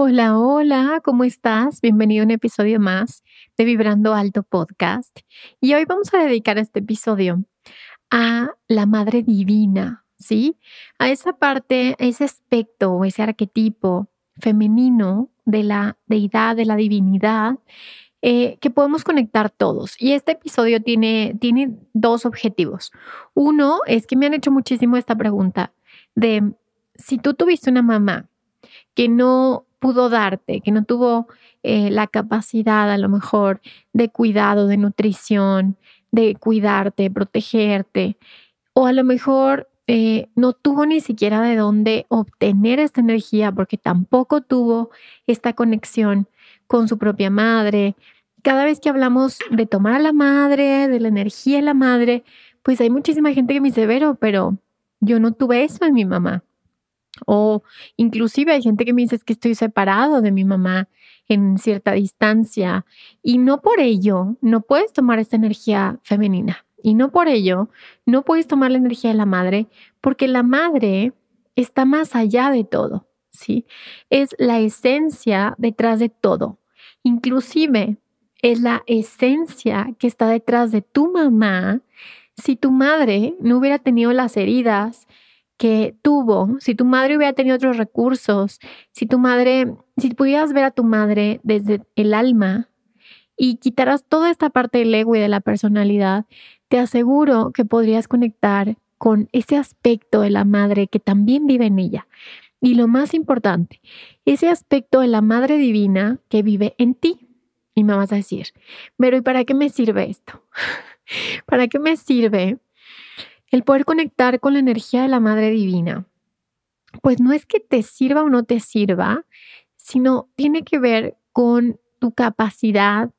Hola, hola, ¿cómo estás? Bienvenido a un episodio más de Vibrando Alto Podcast. Y hoy vamos a dedicar este episodio a la Madre Divina, ¿sí? A esa parte, ese aspecto o ese arquetipo femenino de la deidad, de la divinidad, eh, que podemos conectar todos. Y este episodio tiene, tiene dos objetivos. Uno es que me han hecho muchísimo esta pregunta de si tú tuviste una mamá que no pudo darte, que no tuvo eh, la capacidad a lo mejor de cuidado, de nutrición, de cuidarte, protegerte, o a lo mejor eh, no tuvo ni siquiera de dónde obtener esta energía porque tampoco tuvo esta conexión con su propia madre. Cada vez que hablamos de tomar a la madre, de la energía de la madre, pues hay muchísima gente que me dice, pero yo no tuve eso en mi mamá. O inclusive hay gente que me dice que estoy separado de mi mamá en cierta distancia y no por ello no puedes tomar esta energía femenina y no por ello no puedes tomar la energía de la madre porque la madre está más allá de todo, ¿sí? Es la esencia detrás de todo. Inclusive es la esencia que está detrás de tu mamá si tu madre no hubiera tenido las heridas que tuvo, si tu madre hubiera tenido otros recursos, si tu madre, si pudieras ver a tu madre desde el alma y quitaras toda esta parte del ego y de la personalidad, te aseguro que podrías conectar con ese aspecto de la madre que también vive en ella. Y lo más importante, ese aspecto de la madre divina que vive en ti. Y me vas a decir, pero ¿y para qué me sirve esto? ¿Para qué me sirve el poder conectar con la energía de la Madre Divina, pues no es que te sirva o no te sirva, sino tiene que ver con tu capacidad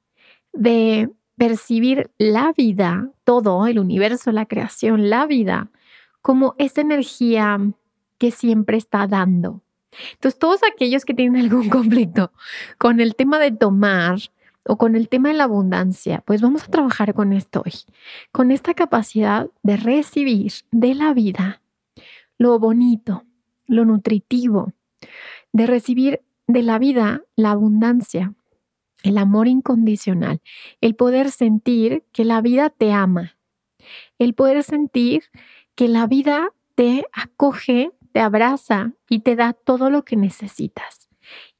de percibir la vida, todo, el universo, la creación, la vida, como esa energía que siempre está dando. Entonces, todos aquellos que tienen algún conflicto con el tema de tomar, o con el tema de la abundancia, pues vamos a trabajar con esto hoy, con esta capacidad de recibir de la vida lo bonito, lo nutritivo, de recibir de la vida la abundancia, el amor incondicional, el poder sentir que la vida te ama, el poder sentir que la vida te acoge, te abraza y te da todo lo que necesitas.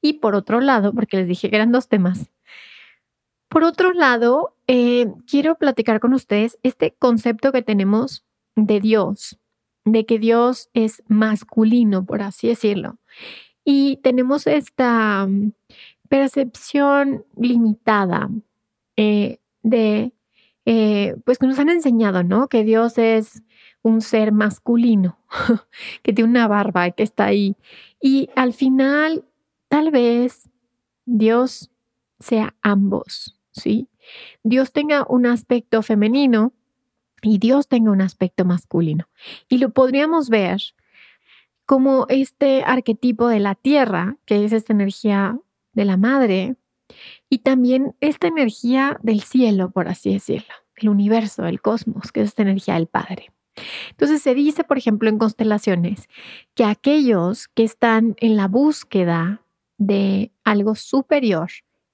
Y por otro lado, porque les dije que eran dos temas, por otro lado, eh, quiero platicar con ustedes este concepto que tenemos de Dios, de que Dios es masculino, por así decirlo. Y tenemos esta mm, percepción limitada eh, de, eh, pues que nos han enseñado, ¿no? Que Dios es un ser masculino, que tiene una barba, que está ahí. Y al final, tal vez Dios sea ambos. ¿Sí? Dios tenga un aspecto femenino y Dios tenga un aspecto masculino. Y lo podríamos ver como este arquetipo de la tierra, que es esta energía de la madre, y también esta energía del cielo, por así decirlo, el universo, el cosmos, que es esta energía del Padre. Entonces se dice, por ejemplo, en constelaciones, que aquellos que están en la búsqueda de algo superior,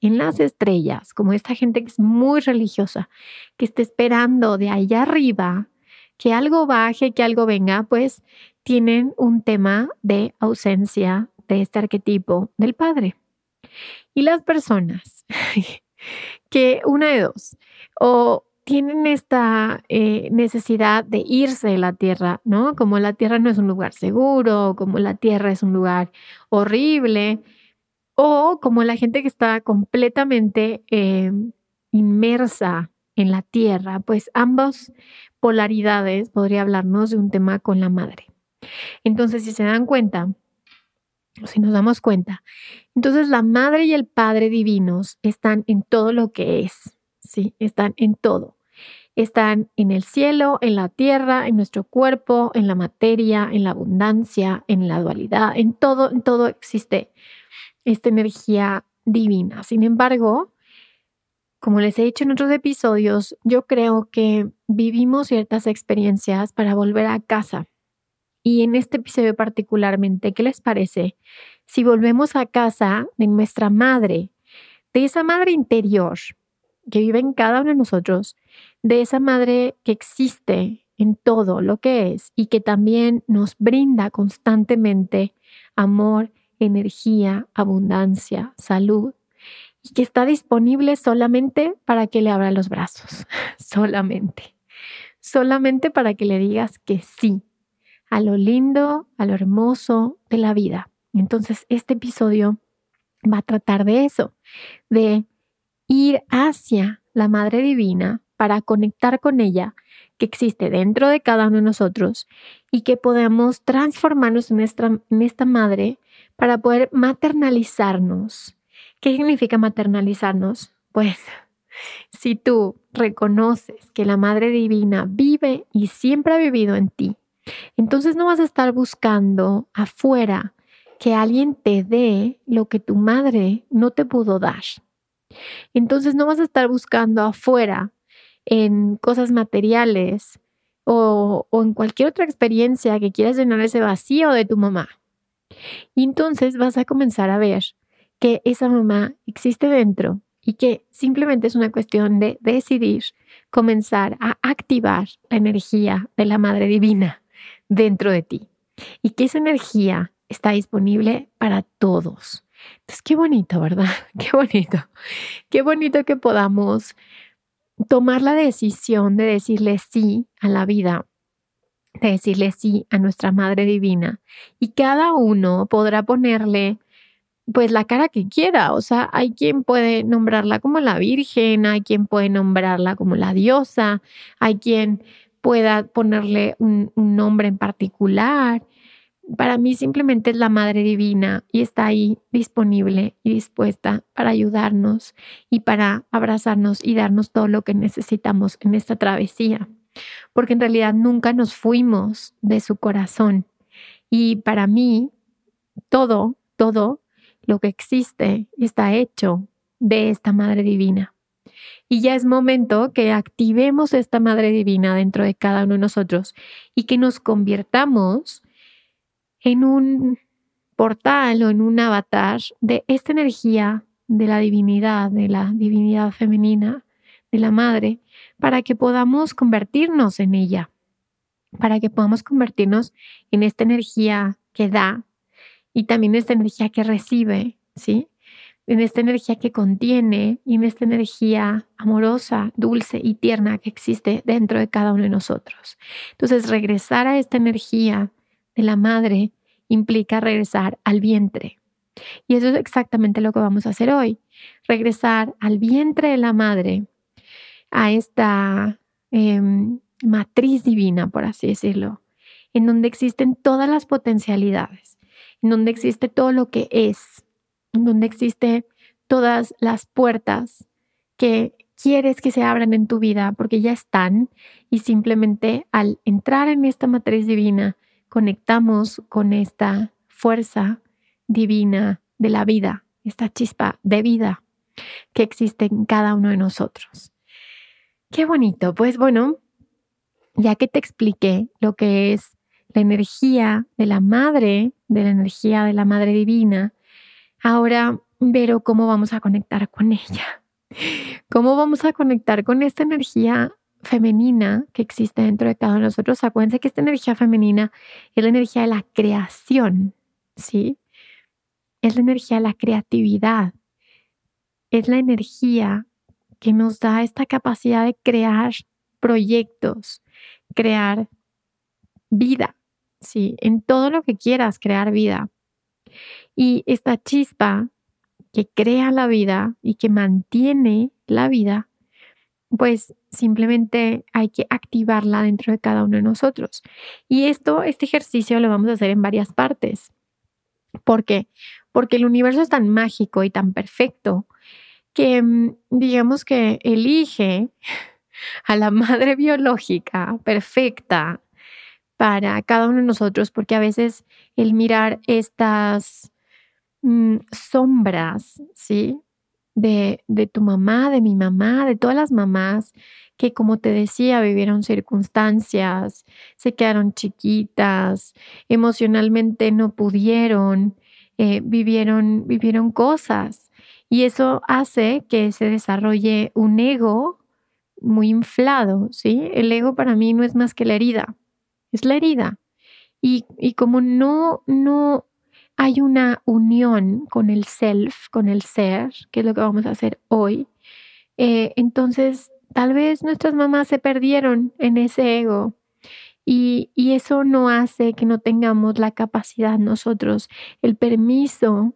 en las estrellas, como esta gente que es muy religiosa, que está esperando de allá arriba que algo baje, que algo venga, pues tienen un tema de ausencia de este arquetipo del Padre. Y las personas que una de dos, o tienen esta eh, necesidad de irse de la tierra, ¿no? Como la tierra no es un lugar seguro, como la tierra es un lugar horrible, o como la gente que está completamente eh, inmersa en la tierra, pues ambas polaridades podría hablarnos de un tema con la madre. Entonces, si se dan cuenta, si nos damos cuenta, entonces la madre y el padre divinos están en todo lo que es, ¿sí? Están en todo. Están en el cielo, en la tierra, en nuestro cuerpo, en la materia, en la abundancia, en la dualidad, en todo, en todo existe esta energía divina. Sin embargo, como les he dicho en otros episodios, yo creo que vivimos ciertas experiencias para volver a casa. Y en este episodio particularmente, ¿qué les parece si volvemos a casa de nuestra madre, de esa madre interior que vive en cada uno de nosotros, de esa madre que existe en todo lo que es y que también nos brinda constantemente amor, energía, abundancia, salud, y que está disponible solamente para que le abra los brazos, solamente, solamente para que le digas que sí a lo lindo, a lo hermoso de la vida. Entonces, este episodio va a tratar de eso, de ir hacia la Madre Divina para conectar con ella que existe dentro de cada uno de nosotros y que podemos transformarnos en esta, en esta madre para poder maternalizarnos. ¿Qué significa maternalizarnos? Pues si tú reconoces que la Madre Divina vive y siempre ha vivido en ti, entonces no vas a estar buscando afuera que alguien te dé lo que tu madre no te pudo dar. Entonces no vas a estar buscando afuera en cosas materiales o, en cualquier otra experiencia que quieras llenar ese vacío de tu mamá. Y entonces vas a comenzar a ver que esa mamá existe dentro y que simplemente es una cuestión de decidir comenzar a activar la energía de la Madre Divina dentro de ti y que esa energía está disponible para todos. Entonces, qué bonito, ¿verdad? Qué bonito. Qué bonito que podamos tomar la decisión de decirle sí a la vida, de decirle sí a nuestra Madre Divina. Y cada uno podrá ponerle pues la cara que quiera. O sea, hay quien puede nombrarla como la Virgen, hay quien puede nombrarla como la diosa, hay quien pueda ponerle un, un nombre en particular. Para mí simplemente es la Madre Divina y está ahí disponible y dispuesta para ayudarnos y para abrazarnos y darnos todo lo que necesitamos en esta travesía. Porque en realidad nunca nos fuimos de su corazón. Y para mí, todo, todo lo que existe está hecho de esta Madre Divina. Y ya es momento que activemos esta Madre Divina dentro de cada uno de nosotros y que nos convirtamos en un portal o en un avatar de esta energía de la divinidad, de la divinidad femenina, de la madre, para que podamos convertirnos en ella, para que podamos convertirnos en esta energía que da y también esta energía que recibe, ¿sí? En esta energía que contiene y en esta energía amorosa, dulce y tierna que existe dentro de cada uno de nosotros. Entonces, regresar a esta energía de la madre implica regresar al vientre. Y eso es exactamente lo que vamos a hacer hoy. Regresar al vientre de la madre, a esta em, matriz divina, por así decirlo, en donde existen todas las potencialidades, en donde existe todo lo que es, en donde existe todas las puertas que quieres que se abran en tu vida porque ya están y simplemente al entrar en esta matriz divina conectamos con esta fuerza divina de la vida, esta chispa de vida que existe en cada uno de nosotros. Qué bonito. Pues bueno, ya que te expliqué lo que es la energía de la madre, de la energía de la madre divina, ahora veo cómo vamos a conectar con ella. ¿Cómo vamos a conectar con esta energía femenina que existe dentro de cada uno de nosotros. Acuérdense que esta energía femenina es la energía de la creación, ¿sí? Es la energía de la creatividad. Es la energía que nos da esta capacidad de crear proyectos, crear vida, ¿sí? En todo lo que quieras, crear vida. Y esta chispa que crea la vida y que mantiene la vida, pues simplemente hay que activarla dentro de cada uno de nosotros. Y esto, este ejercicio lo vamos a hacer en varias partes. ¿Por qué? Porque el universo es tan mágico y tan perfecto que mm, digamos que elige a la madre biológica perfecta para cada uno de nosotros, porque a veces el mirar estas mm, sombras, ¿sí? De, de tu mamá, de mi mamá, de todas las mamás que, como te decía, vivieron circunstancias, se quedaron chiquitas, emocionalmente no pudieron, eh, vivieron, vivieron cosas. Y eso hace que se desarrolle un ego muy inflado, ¿sí? El ego para mí no es más que la herida es la herida. Y, como no, no hay una unión con el self, con el ser, que es lo que vamos a hacer hoy, eh, entonces tal vez nuestras mamás se perdieron en ese ego. Y, y eso no hace que no tengamos la capacidad nosotros, el permiso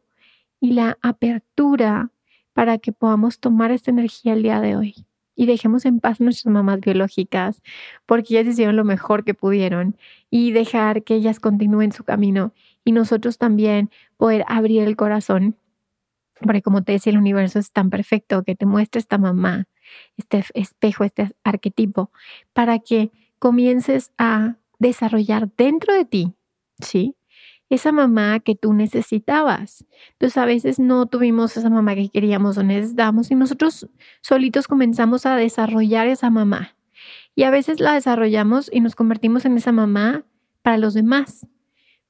y la apertura para que podamos tomar esta energía el día de hoy y dejemos en paz nuestras mamás biológicas, porque ellas hicieron lo mejor que pudieron y dejar que ellas continúen su camino y nosotros también poder abrir el corazón, porque como te decía, el universo es tan perfecto que te muestra esta mamá, este espejo, este arquetipo, para que comiences a desarrollar dentro de ti, ¿sí? Esa mamá que tú necesitabas. Entonces a veces no tuvimos esa mamá que queríamos o necesitábamos y nosotros solitos comenzamos a desarrollar esa mamá. Y a veces la desarrollamos y nos convertimos en esa mamá para los demás.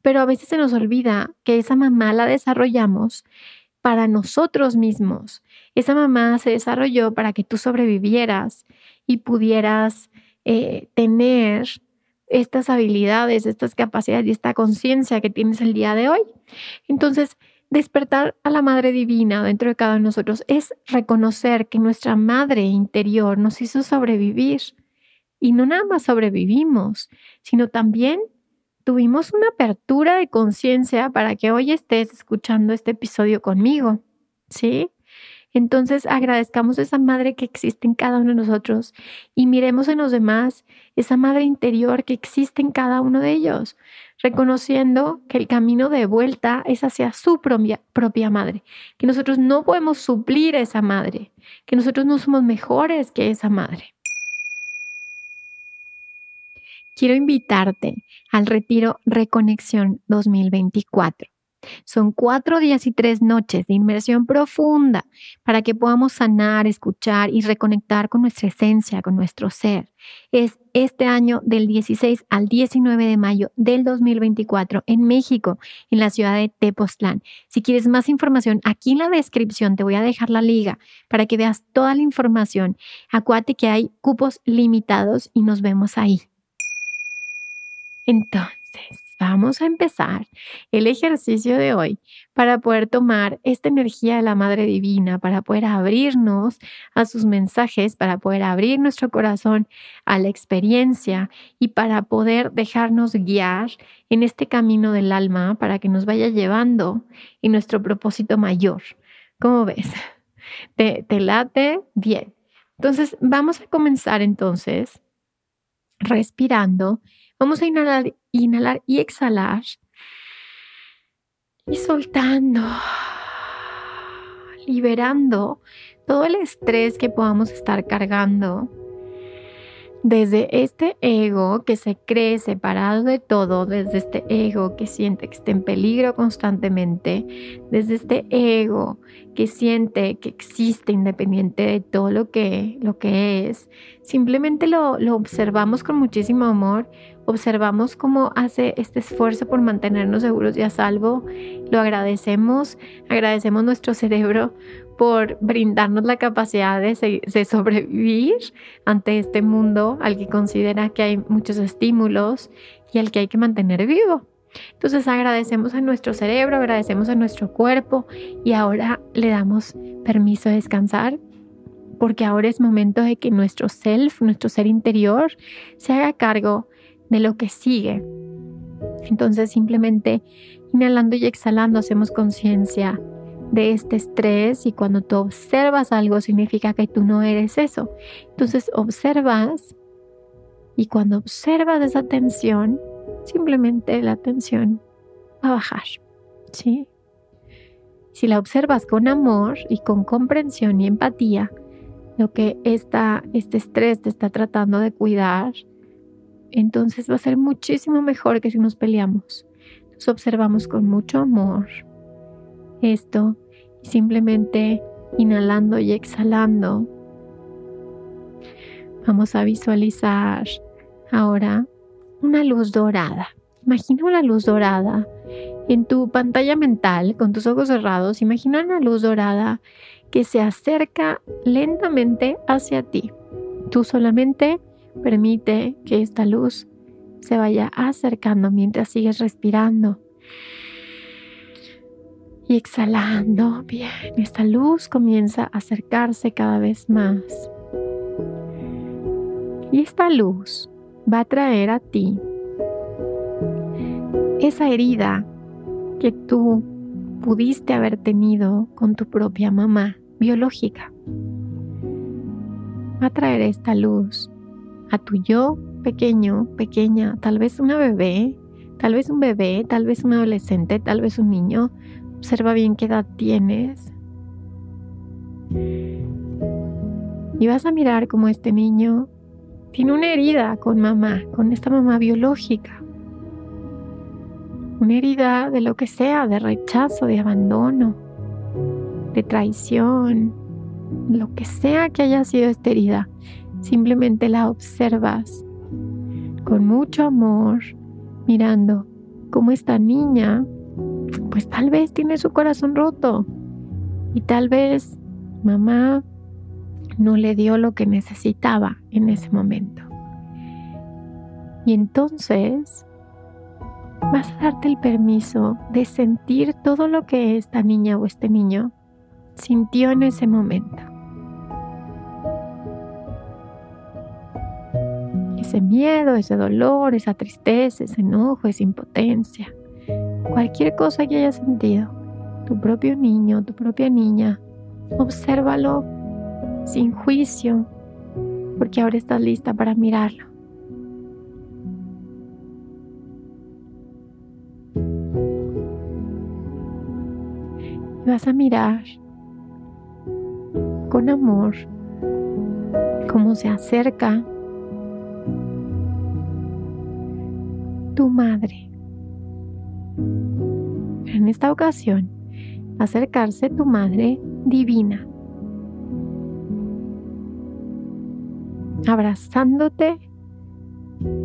Pero a veces se nos olvida que esa mamá la desarrollamos para nosotros mismos. Esa mamá se desarrolló para que tú sobrevivieras y pudieras eh, tener estas habilidades, estas capacidades y esta conciencia que tienes el día de hoy. Entonces, despertar a la Madre Divina dentro de cada uno de nosotros es reconocer que nuestra Madre interior nos hizo sobrevivir. Y no nada más sobrevivimos, sino también tuvimos una apertura de conciencia para que hoy estés escuchando este episodio conmigo. ¿Sí? Entonces agradezcamos a esa madre que existe en cada uno de nosotros y miremos en los demás esa madre interior que existe en cada uno de ellos, reconociendo que el camino de vuelta es hacia su propia, propia madre, que nosotros no podemos suplir a esa madre, que nosotros no somos mejores que esa madre. Quiero invitarte al retiro Reconexión 2024. Son cuatro días y tres noches de inmersión profunda para que podamos sanar, escuchar y reconectar con nuestra esencia, con nuestro ser. Es este año del 16 al 19 de mayo del 2024 en México, en la ciudad de Tepoztlán. Si quieres más información, aquí en la descripción te voy a dejar la liga para que veas toda la información. Acuérdate que hay cupos limitados y nos vemos ahí. Entonces, vamos a empezar el ejercicio de hoy para poder tomar esta energía de la Madre Divina, para poder abrirnos a sus mensajes, para poder abrir nuestro corazón a la experiencia y para poder dejarnos guiar en este camino del alma para que nos vaya llevando en nuestro propósito mayor. ¿Cómo ves? ¿Te, te late? Bien. Entonces, vamos a comenzar entonces respirando. Vamos a inhalar inhalar y exhalar. Y soltando, liberando todo el estrés que podamos estar cargando desde este ego que se cree separado de todo, desde este ego que siente que está en peligro constantemente, desde este ego que siente que existe independiente de todo lo que, lo que es, simplemente lo, lo observamos con muchísimo amor, observamos cómo hace este esfuerzo por mantenernos seguros y a salvo, lo agradecemos, agradecemos nuestro cerebro por brindarnos la capacidad de, sobrevivir ante este mundo al que considera que hay muchos estímulos y al que hay que mantener vivo. Entonces agradecemos a nuestro cerebro, agradecemos a nuestro cuerpo y ahora le damos permiso de descansar porque ahora es momento de que nuestro self, nuestro ser interior, se haga cargo de lo que sigue. Entonces simplemente inhalando y exhalando hacemos conciencia de este estrés y cuando tú observas algo significa que tú no eres eso. Entonces observas y cuando observas esa tensión, simplemente la tensión va a bajar. ¿Sí? Si la observas con amor y con comprensión y empatía, lo que esta, este estrés te está tratando de cuidar, entonces va a ser muchísimo mejor que si nos peleamos. Nos observamos con mucho amor esto y simplemente inhalando y exhalando vamos a visualizar ahora una luz dorada. Imagina una luz dorada en tu pantalla mental con tus ojos cerrados. Imagina una luz dorada que se acerca lentamente hacia ti. Tú solamente permite que esta luz se vaya acercando mientras sigues respirando. Y exhalando, bien, esta luz comienza a acercarse cada vez más. Y esta luz va a traer a ti esa herida que tú pudiste haber tenido con tu propia mamá biológica. Va a traer esta luz a tu yo pequeño, pequeña, tal vez una bebé, tal vez un bebé, tal vez un adolescente, tal vez un niño. Observa bien qué edad tienes. Y vas a mirar cómo este niño tiene una herida con mamá, con esta mamá biológica. Una herida de lo que sea, de rechazo, de abandono, de traición, lo que sea que haya sido esta herida. Simplemente la observas con mucho amor, mirando cómo esta niña, pues tal vez tiene su corazón roto y tal vez mamá no le dio lo que necesitaba en ese momento. Y entonces vas a darte el permiso de sentir todo lo que esta niña o este niño sintió en ese momento. Ese miedo, ese dolor, esa tristeza, ese enojo, esa impotencia, cualquier cosa que hayas sentido, tu propio niño, tu propia niña, obsérvalo sin juicio, porque ahora estás lista para mirarlo. Y vas a mirar con amor cómo se acerca tu madre. En esta ocasión, acercarse tu madre divina. abrazándote,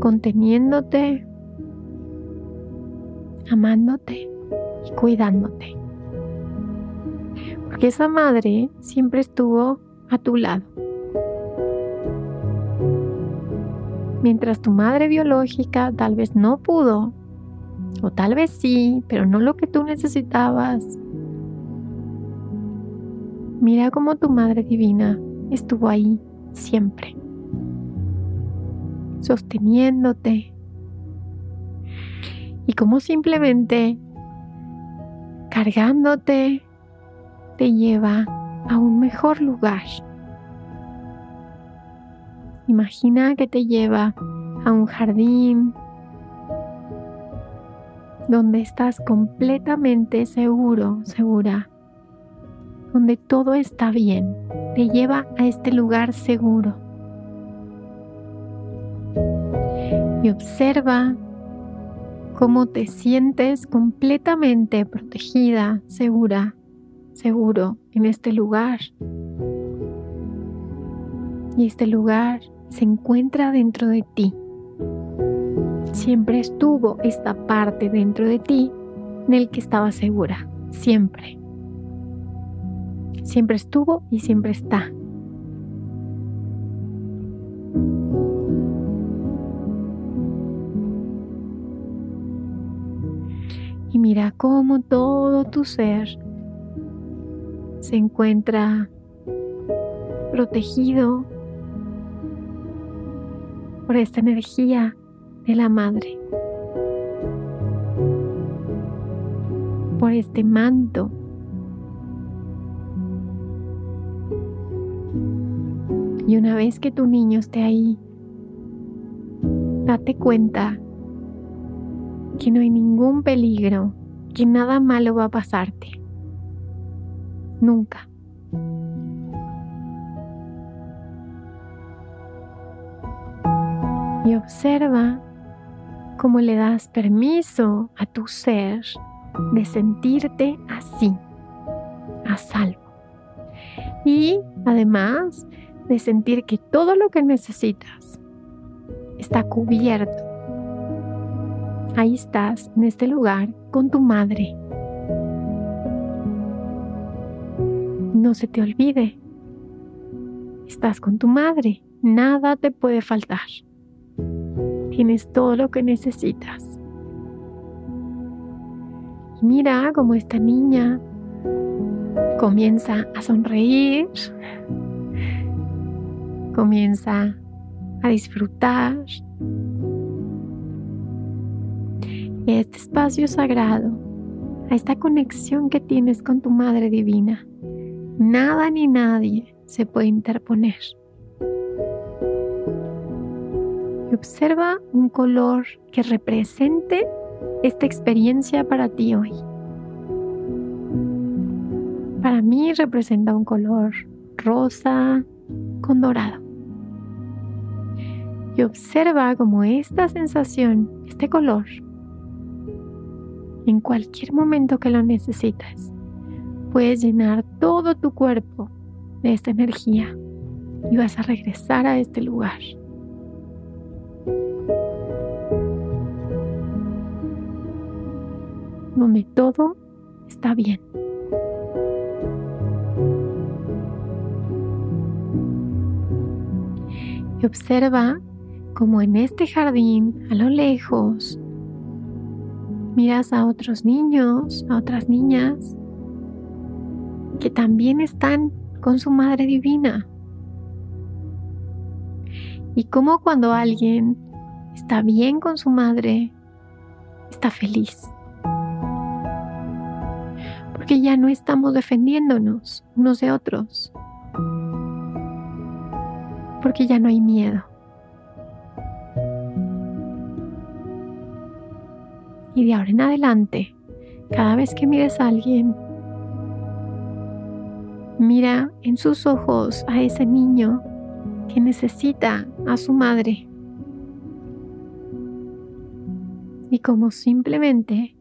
conteniéndote, amándote y cuidándote. Porque esa madre siempre estuvo a tu lado. Mientras tu madre biológica tal vez no pudo, o tal vez sí, pero no lo que tú necesitabas. Mira cómo tu madre divina estuvo ahí siempre sosteniéndote. Y como simplemente cargándote te lleva a un mejor lugar. Imagina que te lleva a un jardín donde estás completamente seguro, segura, donde todo está bien. Te lleva a este lugar seguro. y observa cómo te sientes completamente protegida, segura, seguro en este lugar. Y este lugar se encuentra dentro de ti. Siempre estuvo esta parte dentro de ti en el que estaba segura, siempre. Siempre estuvo y siempre está. y mira cómo todo tu ser se encuentra protegido por esta energía de la madre, por este manto. Y una vez que tu niño esté ahí, date cuenta que no hay ningún peligro, que nada malo va a pasarte. Nunca. Observa cómo le das permiso a tu ser de sentirte así, a salvo. Y además de sentir que todo lo que necesitas está cubierto. Ahí estás, en este lugar, con tu madre. No se te olvide, estás con tu madre, nada te puede faltar. Tienes todo lo que necesitas. Y mira cómo esta niña comienza a sonreír, comienza a disfrutar este espacio sagrado, a esta conexión que tienes con tu Madre Divina. Nada ni nadie se puede interponer. Y observa un color que represente esta experiencia para ti hoy. Para mí representa un color rosa con dorado. Y observa como esta sensación, este color, en cualquier momento que lo necesites, puedes llenar todo tu cuerpo de esta energía y vas a regresar a este lugar. Donde todo está bien. Y observa como en este jardín, a lo lejos, miras a otros niños, a otras niñas que también están con su Madre Divina. Y como cuando alguien está bien con su madre, está feliz porque ya no estamos defendiéndonos unos de otros, porque ya no hay miedo. Y de ahora en adelante, cada vez que mires a alguien, mira en sus ojos a ese niño que necesita a su madre. Y como simplemente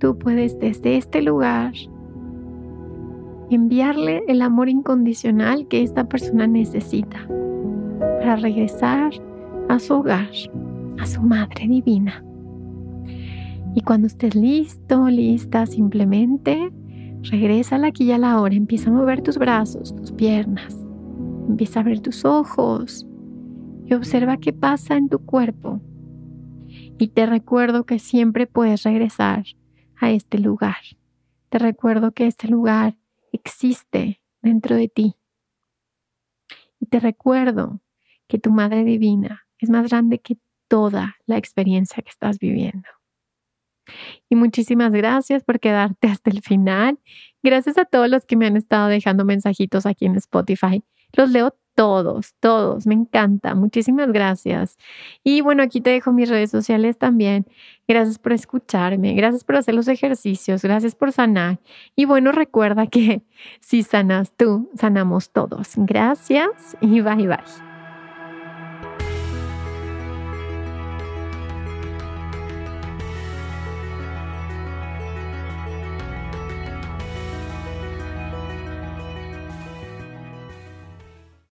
tú puedes desde este lugar enviarle el amor incondicional que esta persona necesita para regresar a su hogar, a su Madre Divina. Y cuando estés listo, lista, simplemente regresa a aquí y a la hora. Empieza a mover tus brazos, tus piernas. Empieza a abrir tus ojos y observa qué pasa en tu cuerpo. Y te recuerdo que siempre puedes regresar a este lugar. Te recuerdo que este lugar existe dentro de ti. Y te recuerdo que tu Madre Divina es más grande que toda la experiencia que estás viviendo. Y muchísimas gracias por quedarte hasta el final. Gracias a todos los que me han estado dejando mensajitos aquí en Spotify. Los leo todos, todos, me encanta. Muchísimas gracias. Y bueno, aquí te dejo mis redes sociales también. Gracias por escucharme, gracias por hacer los ejercicios, gracias por sanar. Y bueno, recuerda que si sanas tú, sanamos todos. Gracias y bye bye.